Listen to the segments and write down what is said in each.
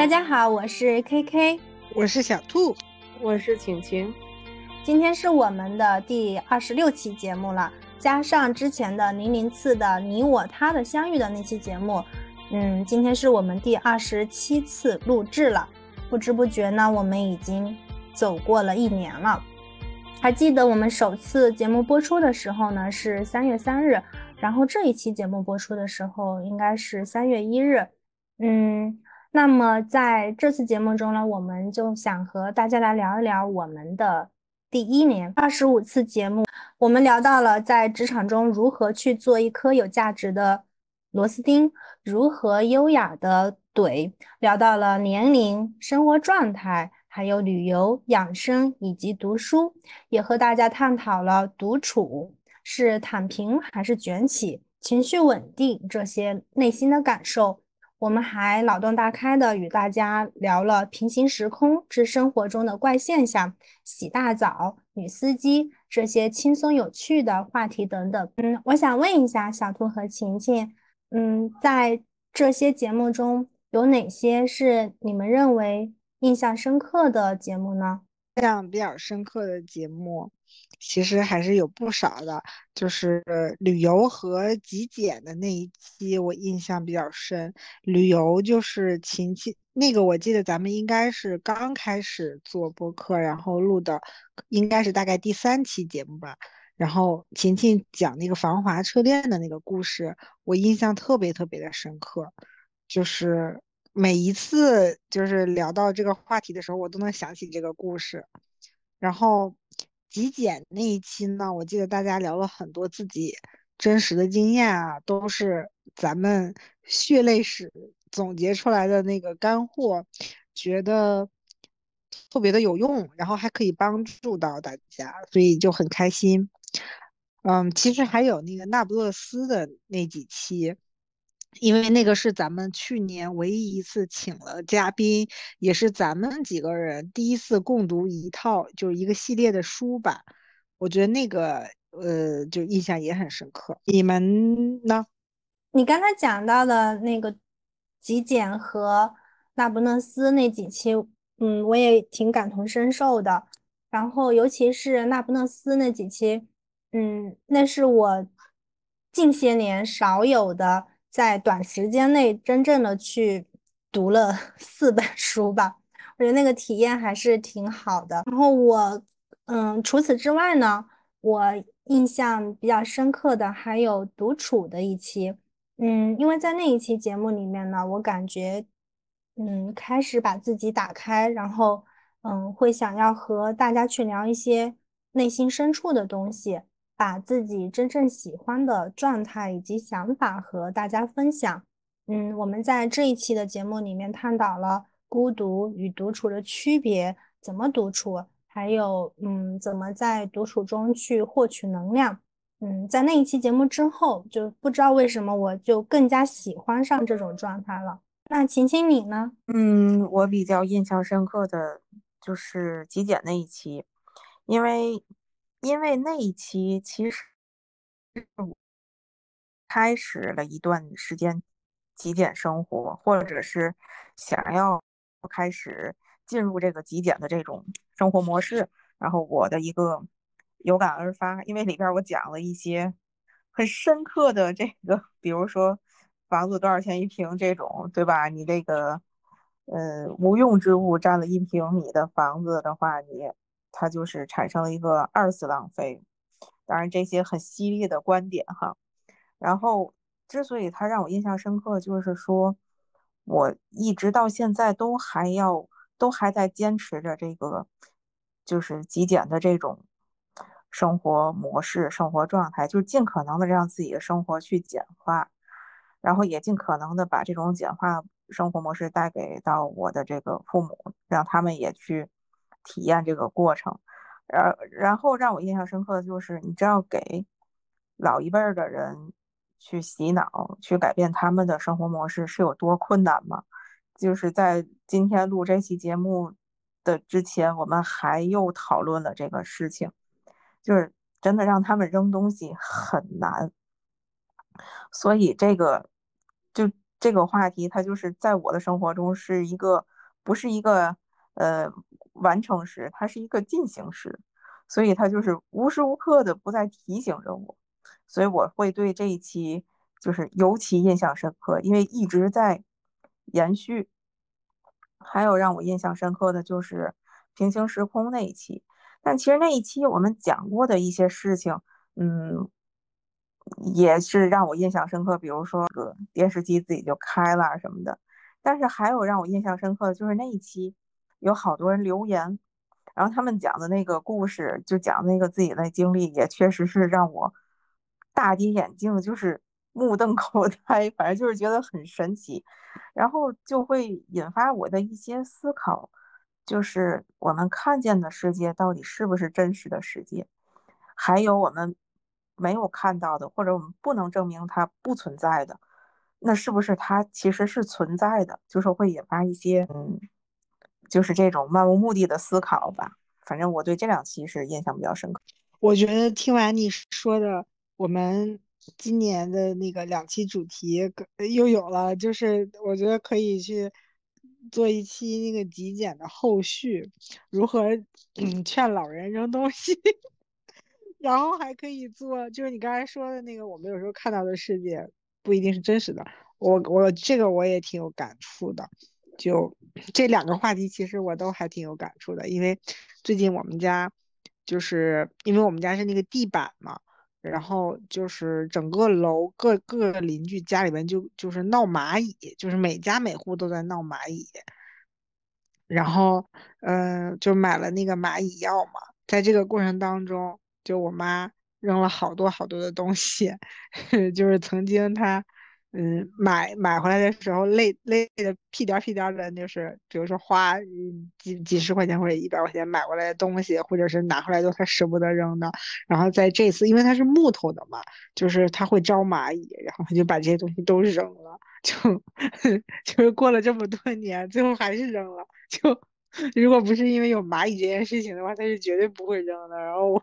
大家好，我是 KK，我是小兔，我是晴晴。今天是我们的第二十六期节目了，加上之前的零零次的你我他的相遇的那期节目，嗯，今天是我们第二十七次录制了。不知不觉呢，我们已经走过了一年了。还记得我们首次节目播出的时候呢，是三月三日，然后这一期节目播出的时候应该是三月一日。嗯，那么在这次节目中呢，我们就想和大家来聊一聊我们的。第一年二十五次节目，我们聊到了在职场中如何去做一颗有价值的螺丝钉，如何优雅的怼；聊到了年龄、生活状态，还有旅游、养生以及读书，也和大家探讨了独处是躺平还是卷起，情绪稳定这些内心的感受。我们还脑洞大开的与大家聊了平行时空之生活中的怪现象、洗大澡、女司机这些轻松有趣的话题等等。嗯，我想问一下小兔和晴晴，嗯，在这些节目中有哪些是你们认为印象深刻的节目呢？印象比较深刻的节目。其实还是有不少的，就是旅游和极简的那一期，我印象比较深。旅游就是晴晴那个，我记得咱们应该是刚开始做播客，然后录的，应该是大概第三期节目吧。然后晴晴讲那个防滑车链的那个故事，我印象特别特别的深刻，就是每一次就是聊到这个话题的时候，我都能想起这个故事，然后。极简那一期呢，我记得大家聊了很多自己真实的经验啊，都是咱们血泪史总结出来的那个干货，觉得特别的有用，然后还可以帮助到大家，所以就很开心。嗯，其实还有那个那不勒斯的那几期。因为那个是咱们去年唯一一次请了嘉宾，也是咱们几个人第一次共读一套，就是一个系列的书吧。我觉得那个呃，就印象也很深刻。你们呢？你刚才讲到的那个极简和那不勒斯那几期，嗯，我也挺感同身受的。然后尤其是那不勒斯那几期，嗯，那是我近些年少有的。在短时间内真正的去读了 四本书吧，我觉得那个体验还是挺好的。然后我，嗯，除此之外呢，我印象比较深刻的还有独处的一期，嗯，因为在那一期节目里面呢，我感觉，嗯，开始把自己打开，然后，嗯，会想要和大家去聊一些内心深处的东西。把自己真正喜欢的状态以及想法和大家分享。嗯，我们在这一期的节目里面探讨了孤独与独处的区别，怎么独处，还有嗯，怎么在独处中去获取能量。嗯，在那一期节目之后，就不知道为什么我就更加喜欢上这种状态了。那晴晴你呢？嗯，我比较印象深刻的就是极简那一期，因为。因为那一期其实开始了一段时间极简生活，或者是想要开始进入这个极简的这种生活模式。然后我的一个有感而发，因为里边我讲了一些很深刻的这个，比如说房子多少钱一平这种，对吧？你这个呃无用之物占了一平米的房子的话，你。它就是产生了一个二次浪费，当然这些很犀利的观点哈。然后之所以它让我印象深刻，就是说我一直到现在都还要都还在坚持着这个就是极简的这种生活模式、生活状态，就是尽可能的让自己的生活去简化，然后也尽可能的把这种简化生活模式带给到我的这个父母，让他们也去。体验这个过程，然然后让我印象深刻的就是，你知道给老一辈儿的人去洗脑，去改变他们的生活模式是有多困难吗？就是在今天录这期节目的之前，我们还又讨论了这个事情，就是真的让他们扔东西很难，所以这个就这个话题它就是在我的生活中是一个不是一个呃完成时，它是一个进行时，所以它就是无时无刻的不在提醒着我，所以我会对这一期就是尤其印象深刻，因为一直在延续。还有让我印象深刻的就是平行时空那一期，但其实那一期我们讲过的一些事情，嗯。也是让我印象深刻，比如说个电视机自己就开了什么的。但是还有让我印象深刻的就是那一期，有好多人留言，然后他们讲的那个故事，就讲那个自己的经历，也确实是让我大跌眼镜，就是目瞪口呆，反正就是觉得很神奇，然后就会引发我的一些思考，就是我们看见的世界到底是不是真实的世界，还有我们。没有看到的，或者我们不能证明它不存在的，那是不是它其实是存在的？就是会引发一些，嗯，就是这种漫无目的的思考吧。反正我对这两期是印象比较深刻。我觉得听完你说的，我们今年的那个两期主题又有了，就是我觉得可以去做一期那个极简的后续，如何嗯劝老人扔东西。然后还可以做，就是你刚才说的那个，我们有时候看到的世界不一定是真实的。我我这个我也挺有感触的，就这两个话题，其实我都还挺有感触的。因为最近我们家，就是因为我们家是那个地板嘛，然后就是整个楼各各个邻居家里边就就是闹蚂蚁，就是每家每户都在闹蚂蚁，然后嗯，就买了那个蚂蚁药嘛，在这个过程当中。就我妈扔了好多好多的东西，就是曾经她，嗯，买买回来的时候累累的屁颠屁颠的，就是比如说花几几十块钱或者一百块钱买过来的东西，或者是拿回来都他舍不得扔的。然后在这次，因为它是木头的嘛，就是它会招蚂蚁，然后他就把这些东西都扔了。就 就是过了这么多年，最后还是扔了。就如果不是因为有蚂蚁这件事情的话，他是绝对不会扔的。然后我。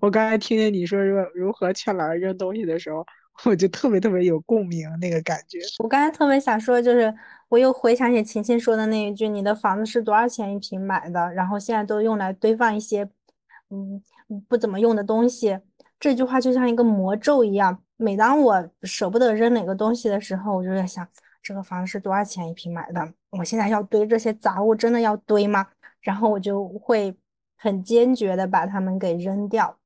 我刚才听见你说如如何劝老人扔东西的时候，我就特别特别有共鸣那个感觉。我刚才特别想说，就是我又回想起琴琴说的那一句：“你的房子是多少钱一平买的？然后现在都用来堆放一些，嗯，不怎么用的东西。”这句话就像一个魔咒一样。每当我舍不得扔哪个东西的时候，我就在想：这个房子是多少钱一平买的？我现在要堆这些杂物，真的要堆吗？然后我就会。很坚决的把它们给扔掉，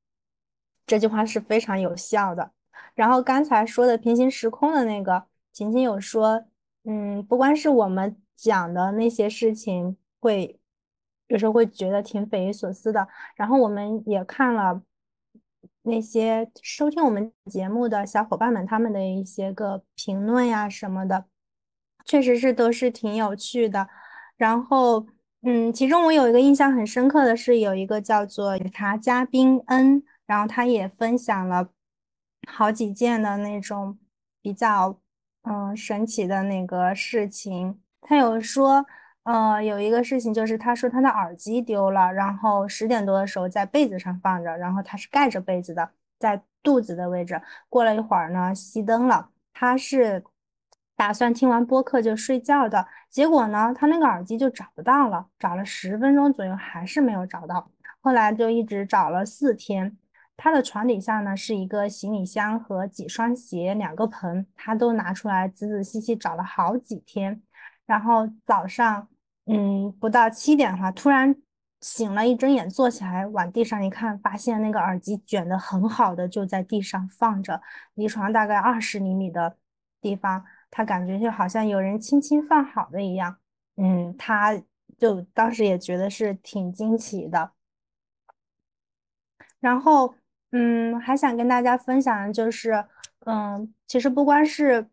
这句话是非常有效的。然后刚才说的平行时空的那个，晴晴有说，嗯，不光是我们讲的那些事情会有时候会觉得挺匪夷所思的，然后我们也看了那些收听我们节目的小伙伴们他们的一些个评论呀什么的，确实是都是挺有趣的，然后。嗯，其中我有一个印象很深刻的是，有一个叫做茶嘉宾恩，然后他也分享了好几件的那种比较嗯神奇的那个事情。他有说，呃，有一个事情就是他说他的耳机丢了，然后十点多的时候在被子上放着，然后他是盖着被子的，在肚子的位置。过了一会儿呢，熄灯了，他是。打算听完播客就睡觉的结果呢，他那个耳机就找不到了，找了十分钟左右还是没有找到。后来就一直找了四天。他的床底下呢是一个行李箱和几双鞋、两个盆，他都拿出来仔仔细细找了好几天。然后早上，嗯，不到七点的话，突然醒了，一睁眼坐起来往地上一看，发现那个耳机卷的很好的就在地上放着，离床大概二十厘米的地方。他感觉就好像有人轻轻放好的一样，嗯，他就当时也觉得是挺惊奇的。然后，嗯，还想跟大家分享的就是，嗯，其实不光是，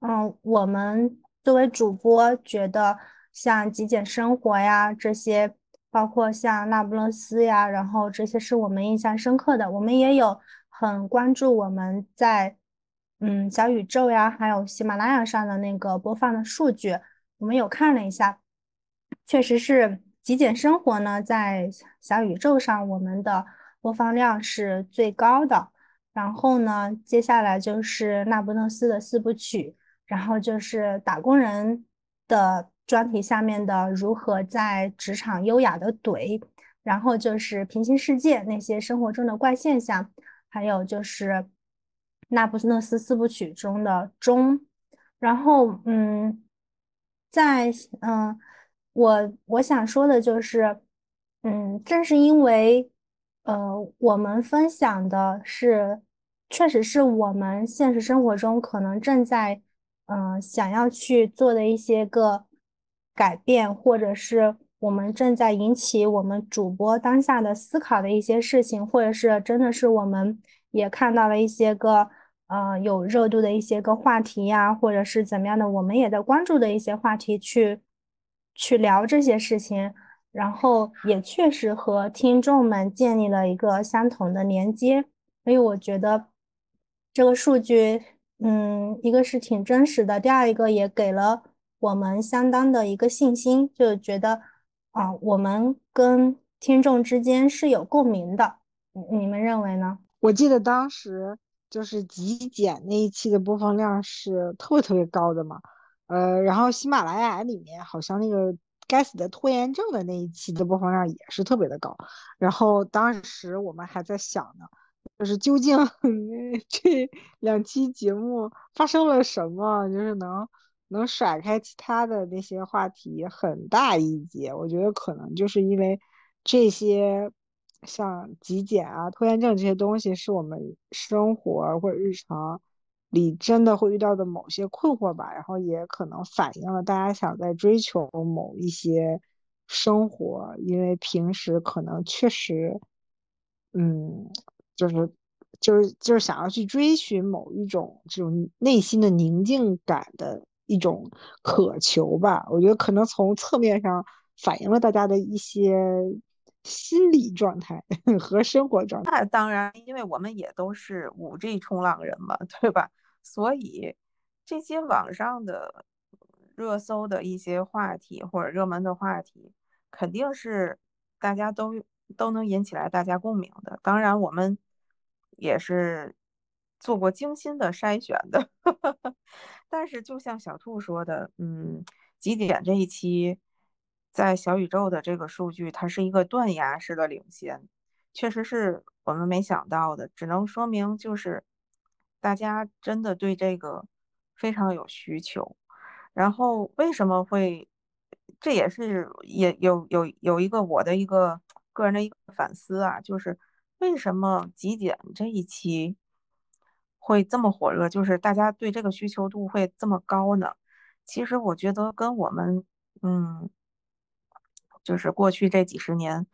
嗯，我们作为主播觉得像极简生活呀这些，包括像那不勒斯呀，然后这些是我们印象深刻的，我们也有很关注我们在。嗯，小宇宙呀，还有喜马拉雅上的那个播放的数据，我们有看了一下，确实是极简生活呢，在小宇宙上我们的播放量是最高的。然后呢，接下来就是那不勒斯的四部曲，然后就是打工人的专题下面的如何在职场优雅的怼，然后就是平行世界那些生活中的怪现象，还有就是那不勒斯四部曲中的钟，然后嗯，在嗯，我我想说的就是，嗯，正是因为呃，我们分享的是，确实是我们现实生活中可能正在。嗯，想要去做的一些个改变，或者是我们正在引起我们主播当下的思考的一些事情，或者是真的是我们也看到了一些个呃有热度的一些个话题呀，或者是怎么样的，我们也在关注的一些话题去去聊这些事情，然后也确实和听众们建立了一个相同的连接，所以我觉得这个数据。嗯，一个是挺真实的，第二一个也给了我们相当的一个信心，就觉得啊，我们跟听众之间是有共鸣的。你们认为呢？我记得当时就是极简那一期的播放量是特别特别高的嘛，呃，然后喜马拉雅里面好像那个该死的拖延症的那一期的播放量也是特别的高，然后当时我们还在想呢。就是究竟 这两期节目发生了什么？就是能能甩开其他的那些话题很大一截。我觉得可能就是因为这些像极简啊、拖延症这些东西，是我们生活或者日常里真的会遇到的某些困惑吧。然后也可能反映了大家想在追求某一些生活，因为平时可能确实，嗯。就是就是就是想要去追寻某一种这种内心的宁静感的一种渴求吧，我觉得可能从侧面上反映了大家的一些心理状态 和生活状态。那当然，因为我们也都是五 G 冲浪人嘛，对吧？所以这些网上的热搜的一些话题或者热门的话题，肯定是大家都都能引起来大家共鸣的。当然，我们。也是做过精心的筛选的，但是就像小兔说的，嗯，极简这一期在小宇宙的这个数据，它是一个断崖式的领先，确实是我们没想到的，只能说明就是大家真的对这个非常有需求。然后为什么会，这也是也有有有一个我的一个个人的一个反思啊，就是。为什么极简这一期会这么火热？就是大家对这个需求度会这么高呢？其实我觉得跟我们，嗯，就是过去这几十年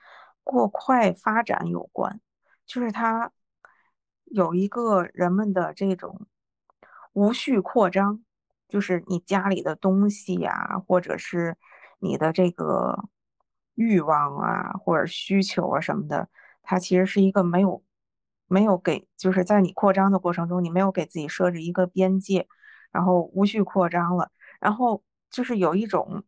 过快发展有关。就是它有一个人们的这种无序扩张，就是你家里的东西呀，或者是你的这个欲望啊，或者需求啊什么的。它其实是一个没有没有给，就是在你扩张的过程中，你没有给自己设置一个边界，然后无序扩张了，然后就是有一种，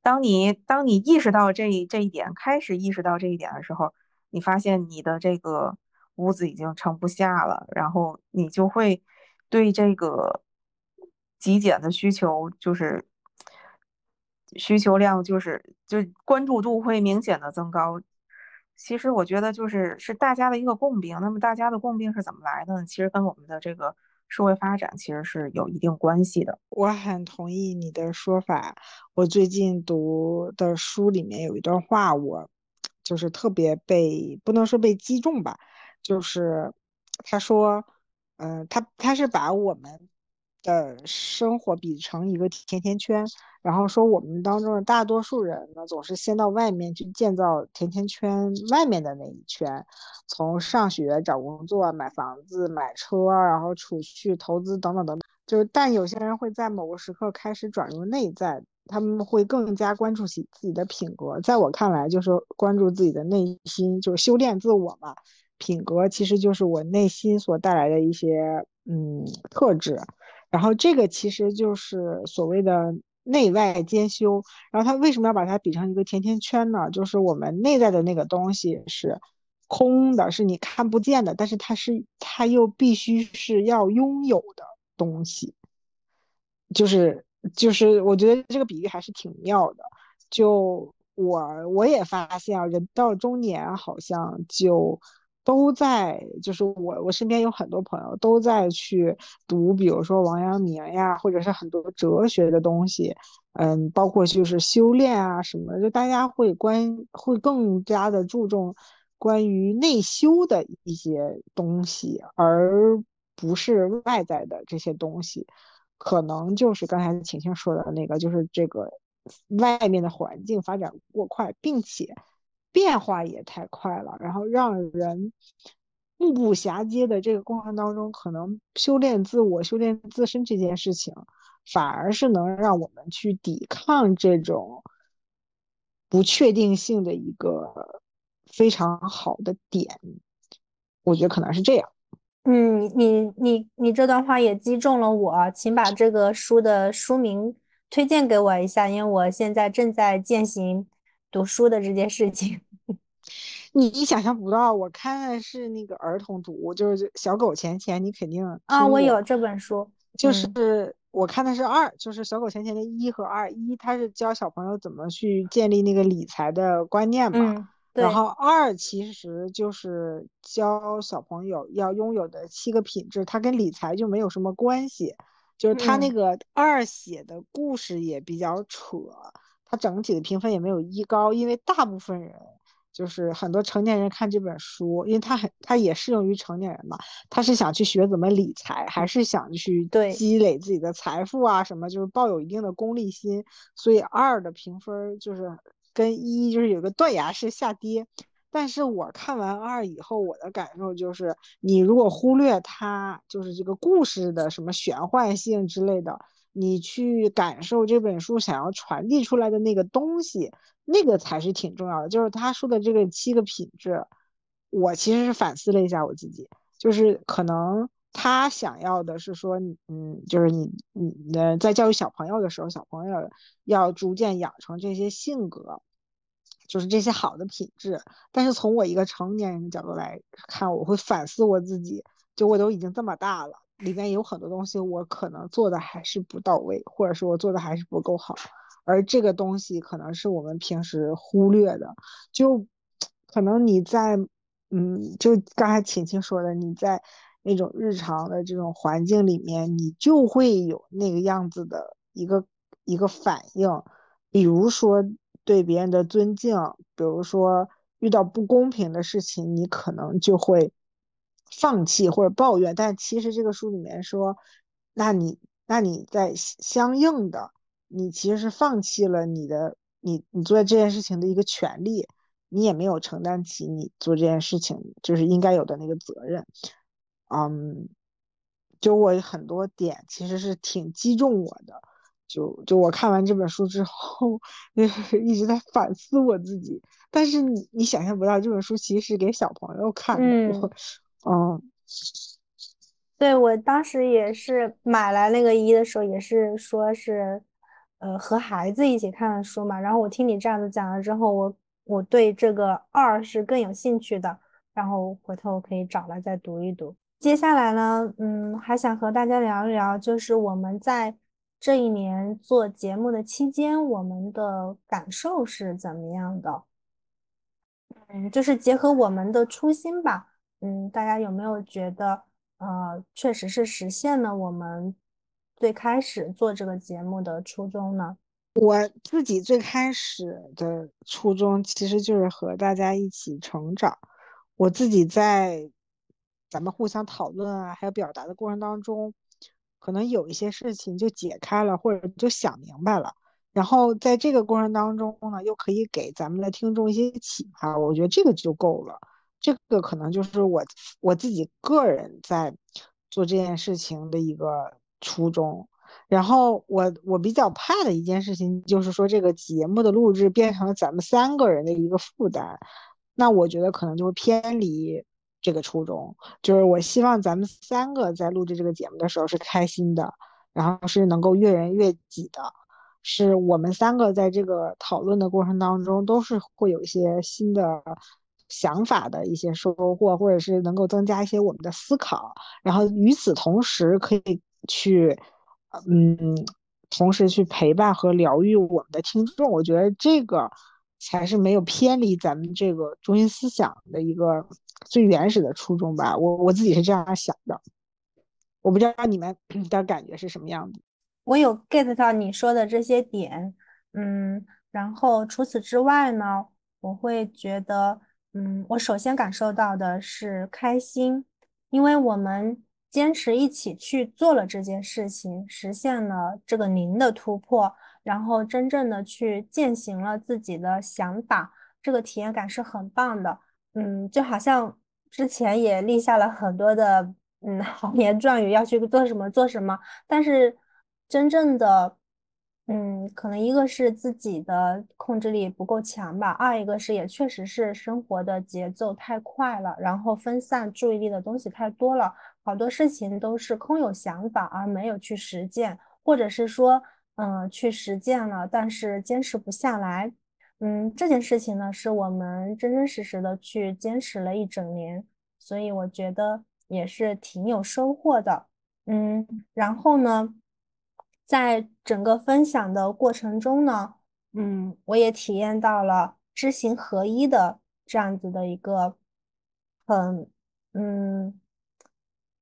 当你当你意识到这这一点，开始意识到这一点的时候，你发现你的这个屋子已经盛不下了，然后你就会对这个极简的需求就是。需求量就是就关注度会明显的增高，其实我觉得就是是大家的一个共病。那么大家的共病是怎么来的呢？其实跟我们的这个社会发展其实是有一定关系的。我很同意你的说法。我最近读的书里面有一段话，我就是特别被不能说被击中吧，就是他说，嗯，他他是把我们。的生活比成一个甜甜圈，然后说我们当中的大多数人呢，总是先到外面去建造甜甜圈外面的那一圈，从上学、找工作、买房子、买车，然后储蓄、投资等等等等。就是，但有些人会在某个时刻开始转入内在，他们会更加关注起自己的品格。在我看来，就是关注自己的内心，就是修炼自我嘛。品格其实就是我内心所带来的一些嗯特质。然后这个其实就是所谓的内外兼修。然后他为什么要把它比成一个甜甜圈呢？就是我们内在的那个东西是空的，是你看不见的，但是它是它又必须是要拥有的。东西，就是就是我觉得这个比喻还是挺妙的。就我我也发现啊，人到中年好像就。都在，就是我我身边有很多朋友都在去读，比如说王阳明呀，或者是很多哲学的东西，嗯，包括就是修炼啊什么，就大家会关会更加的注重关于内修的一些东西，而不是外在的这些东西，可能就是刚才晴晴说的那个，就是这个外面的环境发展过快，并且。变化也太快了，然后让人目不暇接的这个过程当中，可能修炼自我、修炼自身这件事情，反而是能让我们去抵抗这种不确定性的一个非常好的点。我觉得可能是这样。嗯，你你你这段话也击中了我，请把这个书的书名推荐给我一下，因为我现在正在践行。读书的这件事情，你你想象不到，我看的是那个儿童读物，就是小狗钱钱，你肯定啊，我有这本书，就是我看的是二，就是小狗钱钱的一和二，一它是教小朋友怎么去建立那个理财的观念嘛，然后二其实就是教小朋友要拥有的七个品质，它跟理财就没有什么关系，就是他那个二写的故事也比较扯。它整体的评分也没有一高，因为大部分人就是很多成年人看这本书，因为他很，他也适用于成年人嘛。他是想去学怎么理财，还是想去积累自己的财富啊？什么就是抱有一定的功利心，所以二的评分就是跟一就是有个断崖式下跌。但是我看完二以后，我的感受就是，你如果忽略它就是这个故事的什么玄幻性之类的。你去感受这本书想要传递出来的那个东西，那个才是挺重要的。就是他说的这个七个品质，我其实是反思了一下我自己，就是可能他想要的是说，嗯，就是你你呃在教育小朋友的时候，小朋友要逐渐养成这些性格，就是这些好的品质。但是从我一个成年人的角度来看，我会反思我自己，就我都已经这么大了。里面有很多东西，我可能做的还是不到位，或者是我做的还是不够好，而这个东西可能是我们平时忽略的。就可能你在，嗯，就刚才晴晴说的，你在那种日常的这种环境里面，你就会有那个样子的一个一个反应，比如说对别人的尊敬，比如说遇到不公平的事情，你可能就会。放弃或者抱怨，但其实这个书里面说，那你那你在相应的，你其实是放弃了你的你你做这件事情的一个权利，你也没有承担起你做这件事情就是应该有的那个责任。嗯，就我很多点其实是挺击中我的，就就我看完这本书之后，一直在反思我自己。但是你你想象不到，这本书其实是给小朋友看的。嗯，对我当时也是买来那个一的时候，也是说是，呃，和孩子一起看的书嘛。然后我听你这样子讲了之后，我我对这个二是更有兴趣的。然后回头可以找来再读一读。接下来呢，嗯，还想和大家聊一聊，就是我们在这一年做节目的期间，我们的感受是怎么样的？嗯，就是结合我们的初心吧。嗯，大家有没有觉得，呃，确实是实现了我们最开始做这个节目的初衷呢？我自己最开始的初衷其实就是和大家一起成长。我自己在咱们互相讨论啊，还有表达的过程当中，可能有一些事情就解开了，或者就想明白了。然后在这个过程当中呢，又可以给咱们的听众一些启发，我觉得这个就够了。这个可能就是我我自己个人在做这件事情的一个初衷。然后我我比较怕的一件事情就是说，这个节目的录制变成了咱们三个人的一个负担。那我觉得可能就会偏离这个初衷。就是我希望咱们三个在录制这个节目的时候是开心的，然后是能够悦人悦己的，是我们三个在这个讨论的过程当中都是会有一些新的。想法的一些收获，或者是能够增加一些我们的思考，然后与此同时可以去，嗯，同时去陪伴和疗愈我们的听众。我觉得这个才是没有偏离咱们这个中心思想的一个最原始的初衷吧。我我自己是这样想的，我不知道你们 的感觉是什么样的。我有 get 到你说的这些点，嗯，然后除此之外呢，我会觉得，嗯，我首先感受到的是开心，因为我们坚持一起去做了这件事情，实现了这个零的突破，然后真正的去践行了自己的想法，这个体验感是很棒的，嗯，就好像之前也立下了很多的，嗯，豪言壮语要去做什么做什么，但是。真正的，嗯，可能一个是自己的控制力不够强吧，二一个是也确实是生活的节奏太快了，然后分散注意力的东西太多了，好多事情都是空有想法而没有去实践，或者是说，嗯，去实践了，但是坚持不下来。嗯，这件事情呢，是我们真真实实的去坚持了一整年，所以我觉得也是挺有收获的。嗯，然后呢？在整个分享的过程中呢，嗯，我也体验到了知行合一的这样子的一个很，嗯，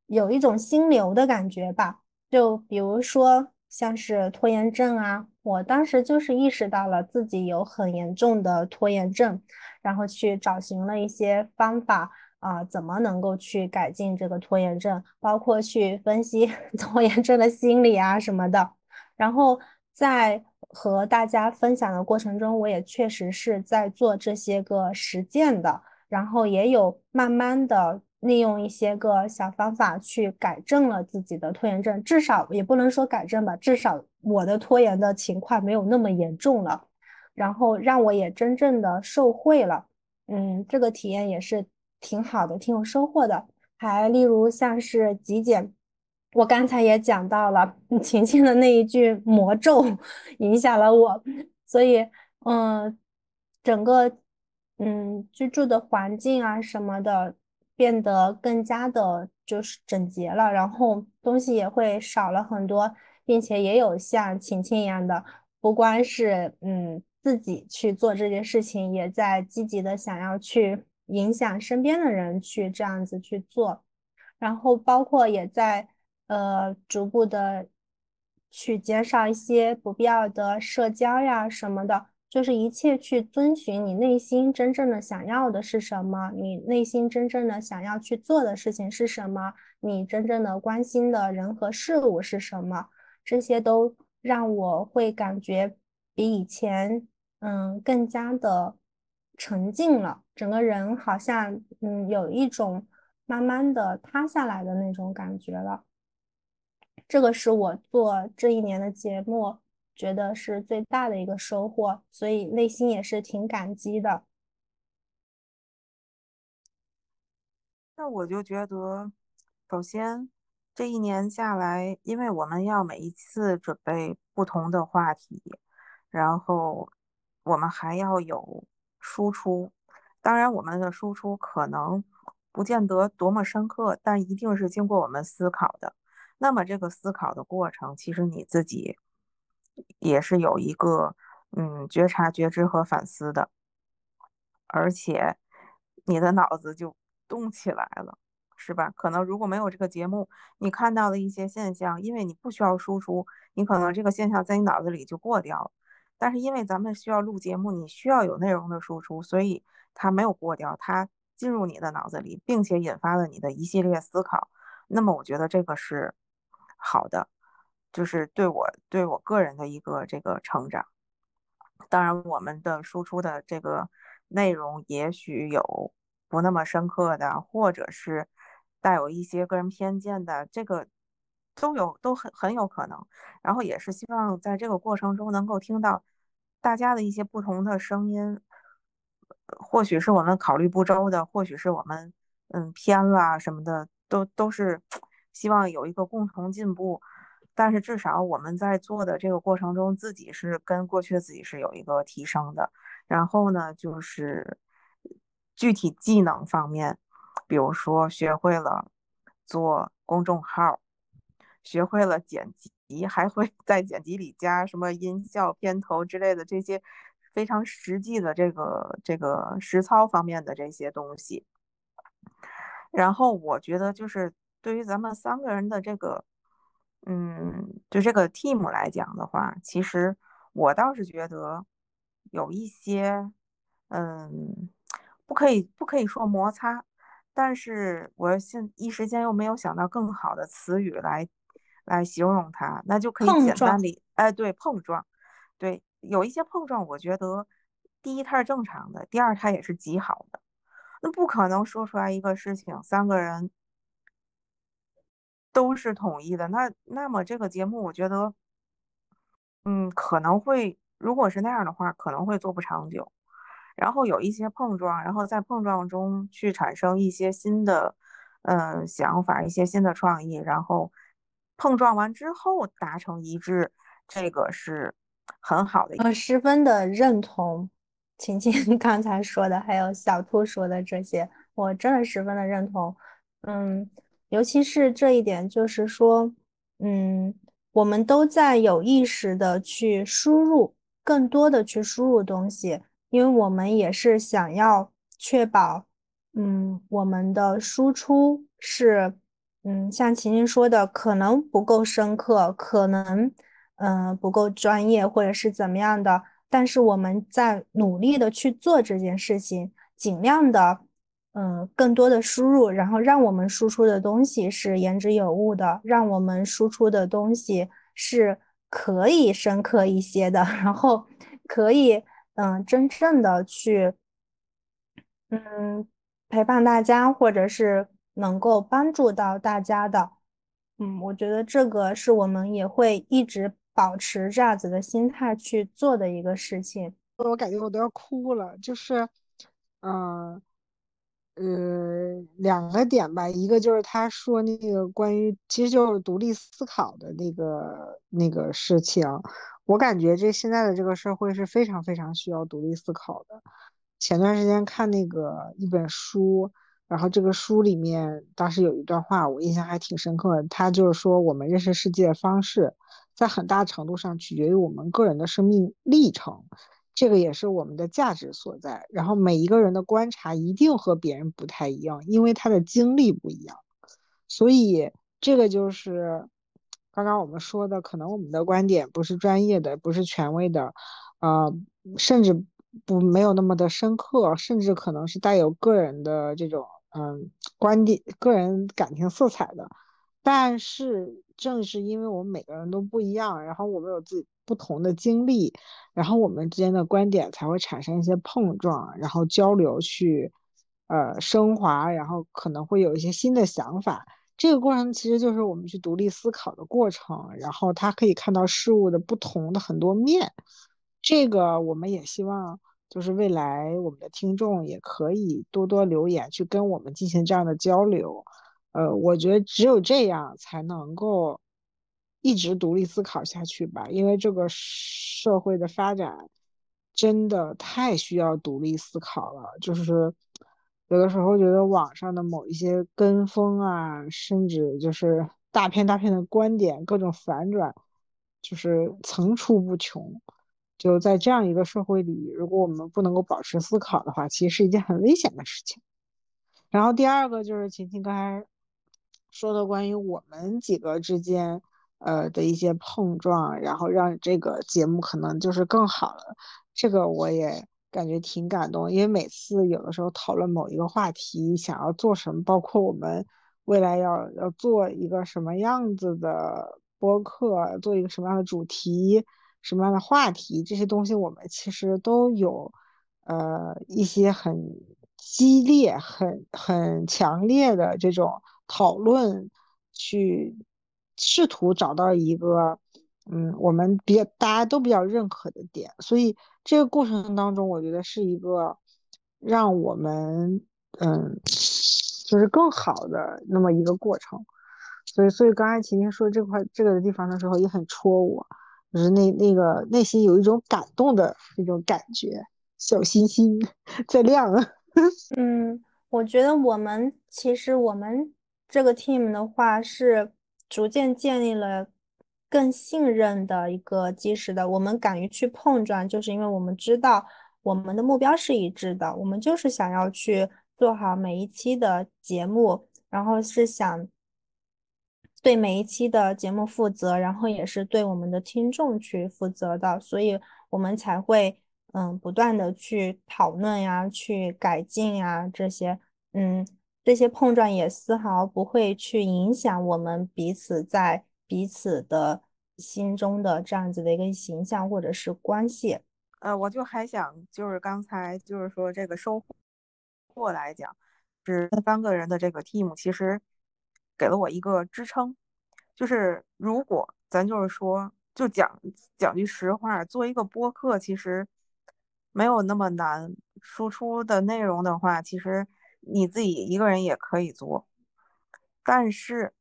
有一种心流的感觉吧。就比如说像是拖延症啊，我当时就是意识到了自己有很严重的拖延症，然后去找寻了一些方法啊，怎么能够去改进这个拖延症，包括去分析 拖延症的心理啊什么的。然后在和大家分享的过程中，我也确实是在做这些个实践的，然后也有慢慢的利用一些个小方法去改正了自己的拖延症，至少也不能说改正吧，至少我的拖延的情况没有那么严重了，然后让我也真正的受惠了，嗯，这个体验也是挺好的，挺有收获的。还例如像是极简。我刚才也讲到了 晴晴的那一句魔咒影响了我，所以嗯，整个嗯居住的环境啊什么的变得更加的就是整洁了，然后东西也会少了很多，并且也有像晴晴一样的，不光是嗯自己去做这件事情，也在积极的想要去影响身边的人去这样子去做，然后包括也在。呃，逐步的去减少一些不必要的社交呀什么的，就是一切去遵循你内心真正的想要的是什么，你内心真正的想要去做的事情是什么，你真正的关心的人和事物是什么，这些都让我会感觉比以前嗯更加的沉静了，整个人好像嗯有一种慢慢的塌下来的那种感觉了。这个是我做这一年的节目，觉得是最大的一个收获，所以内心也是挺感激的。那我就觉得，首先这一年下来，因为我们要每一次准备不同的话题，然后我们还要有输出。当然，我们的输出可能不见得多么深刻，但一定是经过我们思考的。那么这个思考的过程，其实你自己也是有一个嗯觉察、觉知和反思的，而且你的脑子就动起来了，是吧？可能如果没有这个节目，你看到的一些现象，因为你不需要输出，你可能这个现象在你脑子里就过掉了。但是因为咱们需要录节目，你需要有内容的输出，所以它没有过掉，它进入你的脑子里，并且引发了你的一系列思考。那么我觉得这个是。好的，就是对我对我个人的一个这个成长。当然，我们的输出的这个内容也许有不那么深刻的，或者是带有一些个人偏见的，这个都有都很很有可能。然后也是希望在这个过程中能够听到大家的一些不同的声音，或许是我们考虑不周的，或许是我们嗯偏了什么的，都都是。希望有一个共同进步，但是至少我们在做的这个过程中，自己是跟过去的自己是有一个提升的。然后呢，就是具体技能方面，比如说学会了做公众号，学会了剪辑，还会 在剪辑里加什么音效、片头之类的这些非常实际的这个这个实操方面的这些东西。然后我觉得就是对于咱们三个人的这个，嗯，就这个 team 来讲的话，其实我倒是觉得有一些，嗯，不可以不可以说摩擦，但是我现一时间又没有想到更好的词语来来形容它，那就可以简单的，哎，对，碰撞，对，有一些碰撞，我觉得第一它是正常的，第二它也是极好的。那不可能说出来一个事情，三个人都是统一的。那那么这个节目，我觉得，嗯，可能会，如果是那样的话，可能会做不长久。然后有一些碰撞，然后在碰撞中去产生一些新的，嗯，想法，一些新的创意，然后碰撞完之后达成一致，这个是很好的。我十分的认同。晴晴 刚才说的，还有小兔说的这些，我真的十分的认同。嗯，尤其是这一点，就是说，嗯，我们都在有意识的去输入，更多的去输入东西，因为我们也是想要确保，嗯，我们的输出是，嗯，像晴晴说的，可能不够深刻，可能，嗯，不够专业，或者是怎么样的。但是我们在努力的去做这件事情，尽量的，嗯，更多的输入，然后让我们输出的东西是言之有物的，让我们输出的东西是可以深刻一些的，然后可以，嗯，真正的去，嗯，陪伴大家，或者是能够帮助到大家的，嗯，我觉得这个是我们也会一直。保持这样子的心态去做的一个事情，我感觉我都要哭了。就是，嗯，呃两个点吧，一个就是他说那个关于，其实就是独立思考的那个那个事情。我感觉这现在的这个社会是非常非常需要独立思考的。前段时间看那个一本书，然后这个书里面当时有一段话，我印象还挺深刻的。他就是说，我们认识世界的方式。在很大程度上取决于我们个人的生命历程，这个也是我们的价值所在。然后每一个人的观察一定和别人不太一样，因为他的经历不一样。所以这个就是刚刚我们说的，可能我们的观点不是专业的，不是权威的，呃，甚至不没有那么的深刻，甚至可能是带有个人的这种嗯观点、个人感情色彩的。但是正是因为我们每个人都不一样，然后我们有自己不同的经历，然后我们之间的观点才会产生一些碰撞，然后交流去，呃，升华，然后可能会有一些新的想法。这个过程其实就是我们去独立思考的过程，然后他可以看到事物的不同的很多面。这个我们也希望，就是未来我们的听众也可以多多留言，去跟我们进行这样的交流。呃，我觉得只有这样才能够一直独立思考下去吧，因为这个社会的发展真的太需要独立思考了。就是有的时候觉得网上的某一些跟风啊，甚至就是大片大片的观点，各种反转，就是层出不穷。就在这样一个社会里，如果我们不能够保持思考的话，其实是一件很危险的事情。然后第二个就是晴晴刚才。说的关于我们几个之间，呃的一些碰撞，然后让这个节目可能就是更好了。这个我也感觉挺感动，因为每次有的时候讨论某一个话题，想要做什么，包括我们未来要要做一个什么样子的播客，做一个什么样的主题，什么样的话题，这些东西我们其实都有，呃一些很激烈、很很强烈的这种。讨论，去试图找到一个，嗯，我们比较大家都比较认可的点，所以这个过程当中，我觉得是一个让我们，嗯，就是更好的那么一个过程。所以，所以刚才晴晴说这块这个地方的时候，也很戳我，就是那那个内心有一种感动的那种感觉，小心心 在亮。嗯，我觉得我们其实我们。这个 team 的话是逐渐建立了更信任的一个基石的。我们敢于去碰撞，就是因为我们知道我们的目标是一致的，我们就是想要去做好每一期的节目，然后是想对每一期的节目负责，然后也是对我们的听众去负责的，所以我们才会嗯不断的去讨论呀，去改进呀这些嗯。这些碰撞也丝毫不会去影响我们彼此在彼此的心中的这样子的一个形象或者是关系。呃，我就还想就是刚才就是说这个收获来讲，是三个人的这个 team 其实给了我一个支撑，就是如果咱就是说就讲讲句实话，做一个播客其实没有那么难，输出的内容的话，其实。你自己一个人也可以做，但是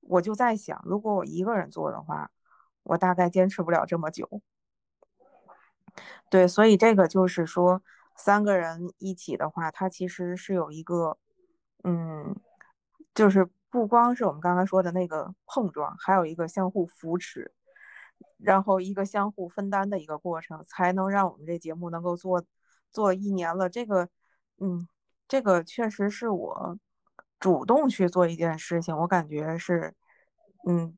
我就在想，如果我一个人做的话，我大概坚持不了这么久。对，所以这个就是说，三个人一起的话，它其实是有一个，嗯，就是不光是我们刚刚说的那个碰撞，还有一个相互扶持，然后一个相互分担的一个过程，才能让我们这节目能够做做一年了。这个，嗯。这个确实是我主动去做一件事情，我感觉是，嗯，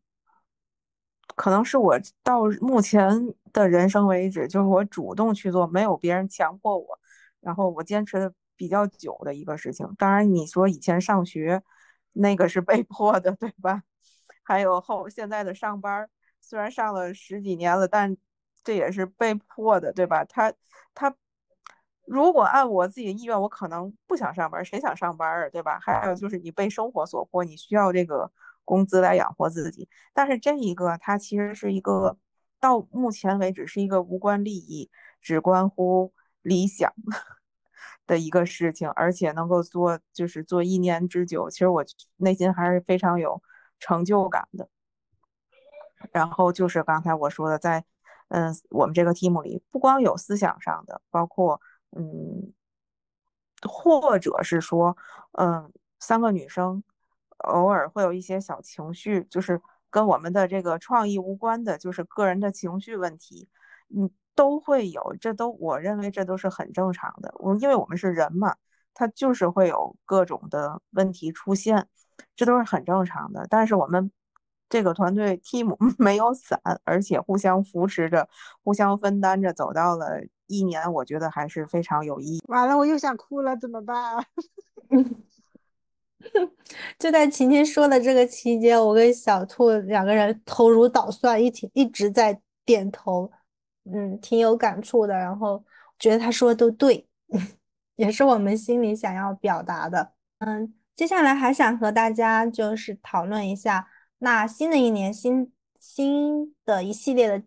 可能是我到目前的人生为止，就是我主动去做，没有别人强迫我，然后我坚持的比较久的一个事情。当然，你说以前上学那个是被迫的，对吧？还有后现在的上班，虽然上了十几年了，但这也是被迫的，对吧？他他。如果按我自己的意愿，我可能不想上班，谁想上班啊，对吧？还有就是你被生活所迫，你需要这个工资来养活自己。但是这一个，它其实是一个到目前为止是一个无关利益，只关乎理想 的一个事情，而且能够做，就是做一年之久，其实我内心还是非常有成就感的。然后就是刚才我说的，在嗯我们这个 team 里，不光有思想上的，包括。嗯，或者是说，嗯，三个女生偶尔会有一些小情绪，就是跟我们的这个创意无关的，就是个人的情绪问题，嗯，都会有，这都我认为这都是很正常的。我因为我们是人嘛，他就是会有各种的问题出现，这都是很正常的。但是我们这个团队 team 没有散，而且互相扶持着，互相分担着，走到了。一年，我觉得还是非常有意义。完了，我又想哭了，怎么办？啊 就在晴晴说的这个期间，我跟小兔两个人头如捣蒜，一起一直在点头，嗯，挺有感触的。然后觉得他说的都对，也是我们心里想要表达的。嗯，接下来还想和大家就是讨论一下，那新的一年新新的一系列的。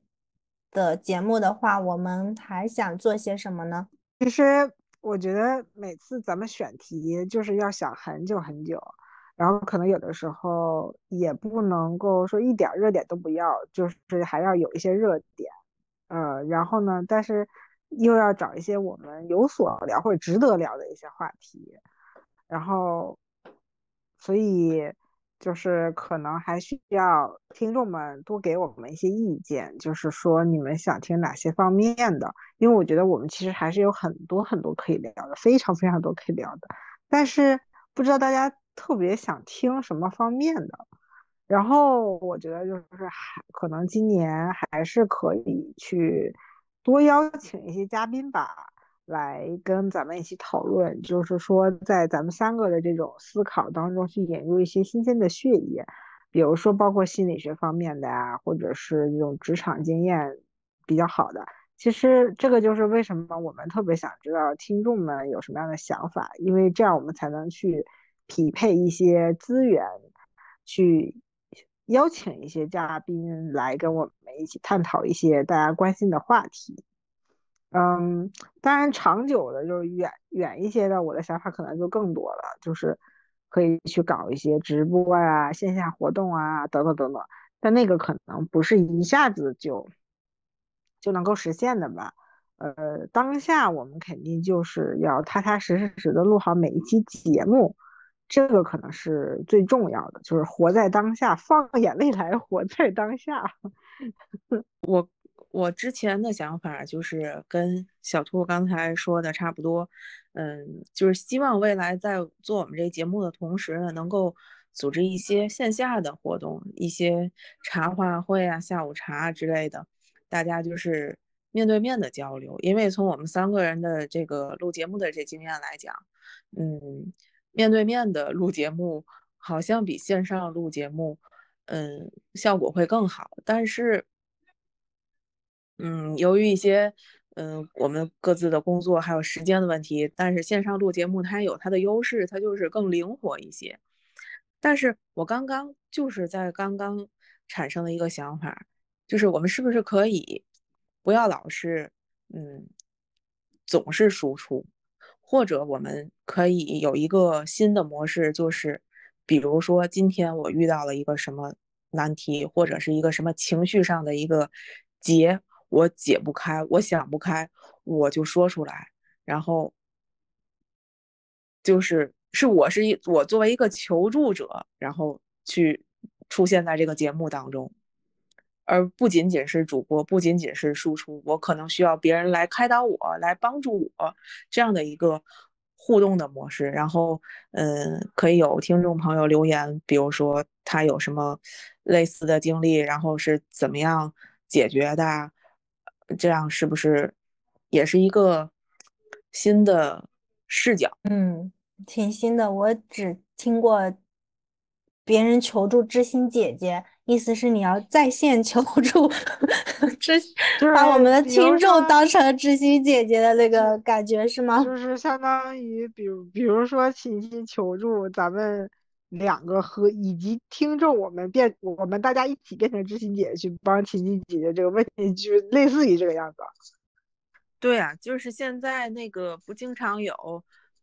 的节目的话，我们还想做些什么呢？其实我觉得每次咱们选题就是要想很久很久，然后可能有的时候也不能够说一点热点都不要，就是还要有一些热点，呃，然后呢，但是又要找一些我们有所聊或者值得聊的一些话题，然后所以。就是可能还需要听众们多给我们一些意见，就是说你们想听哪些方面的？因为我觉得我们其实还是有很多很多可以聊的，非常非常多可以聊的，但是不知道大家特别想听什么方面的。然后我觉得就是还可能今年还是可以去多邀请一些嘉宾吧。来跟咱们一起讨论，就是说，在咱们三个的这种思考当中，去引入一些新鲜的血液，比如说包括心理学方面的啊，或者是这种职场经验比较好的。其实这个就是为什么我们特别想知道听众们有什么样的想法，因为这样我们才能去匹配一些资源，去邀请一些嘉宾来跟我们一起探讨一些大家关心的话题。嗯，当然，长久的，就是远远一些的，我的想法可能就更多了，就是可以去搞一些直播啊、线下活动啊，等等等等。但那个可能不是一下子就就能够实现的吧？呃，当下我们肯定就是要踏踏实实的录好每一期节目，这个可能是最重要的，就是活在当下，放眼未来，活在当下。我 我之前的想法就是跟小兔刚才说的差不多，嗯，就是希望未来在做我们这节目的同时呢，能够组织一些线下的活动，一些茶话会啊、下午茶之类的，大家就是面对面的交流。因为从我们三个人的这个录节目的这经验来讲，嗯，面对面的录节目好像比线上录节目，嗯，效果会更好，但是。嗯，由于一些嗯我们各自的工作还有时间的问题，但是线上录节目它有它的优势，它就是更灵活一些。但是我刚刚就是在刚刚产生了一个想法，就是我们是不是可以不要老是嗯总是输出，或者我们可以有一个新的模式，就是比如说今天我遇到了一个什么难题，或者是一个什么情绪上的一个结。我解不开，我想不开，我就说出来，然后就是是我是一我作为一个求助者，然后去出现在这个节目当中，而不仅仅是主播，不仅仅是输出，我可能需要别人来开导我，来帮助我这样的一个互动的模式。然后，嗯，可以有听众朋友留言，比如说他有什么类似的经历，然后是怎么样解决的。这样是不是也是一个新的视角？嗯，挺新的。我只听过别人求助知心姐姐，意思是你要在线求助，知把我们的听众当成知心姐姐的那个感觉是吗？就是相当于，比如比如说亲戚求助，咱们。两个和以及听众，我们变我们大家一起变成知心姐姐去帮琴琴解决这个问题，就是类似于这个样子。对啊，就是现在那个不经常有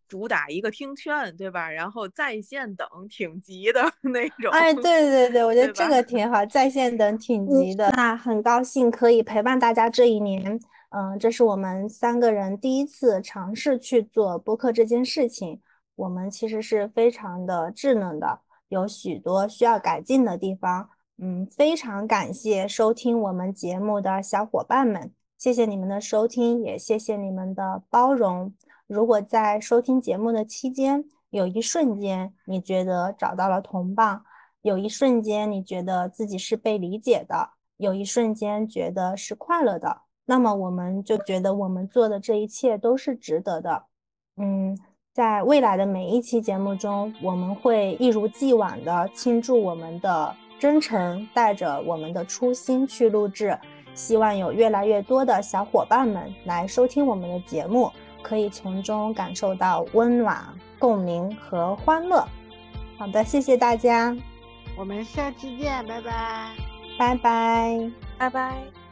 主打一个听劝，对吧？然后在线等挺急的 那种。哎，对对对，我觉得这个挺好，在线等挺急的。那很高兴可以陪伴大家这一年，嗯，这是我们三个人第一次尝试去做播客这件事情。我们其实是非常的稚嫩的，有许多需要改进的地方。嗯，非常感谢收听我们节目的小伙伴们，谢谢你们的收听，也谢谢你们的包容。如果在收听节目的期间，有一瞬间你觉得找到了同伴，有一瞬间你觉得自己是被理解的，有一瞬间觉得是快乐的，那么我们就觉得我们做的这一切都是值得的。嗯。在未来的每一期节目中，我们会一如既往的倾注我们的真诚，带着我们的初心去录制。希望有越来越多的小伙伴们来收听我们的节目，可以从中感受到温暖、共鸣和欢乐。好的，谢谢大家，我们下期见，拜拜，拜拜，拜拜。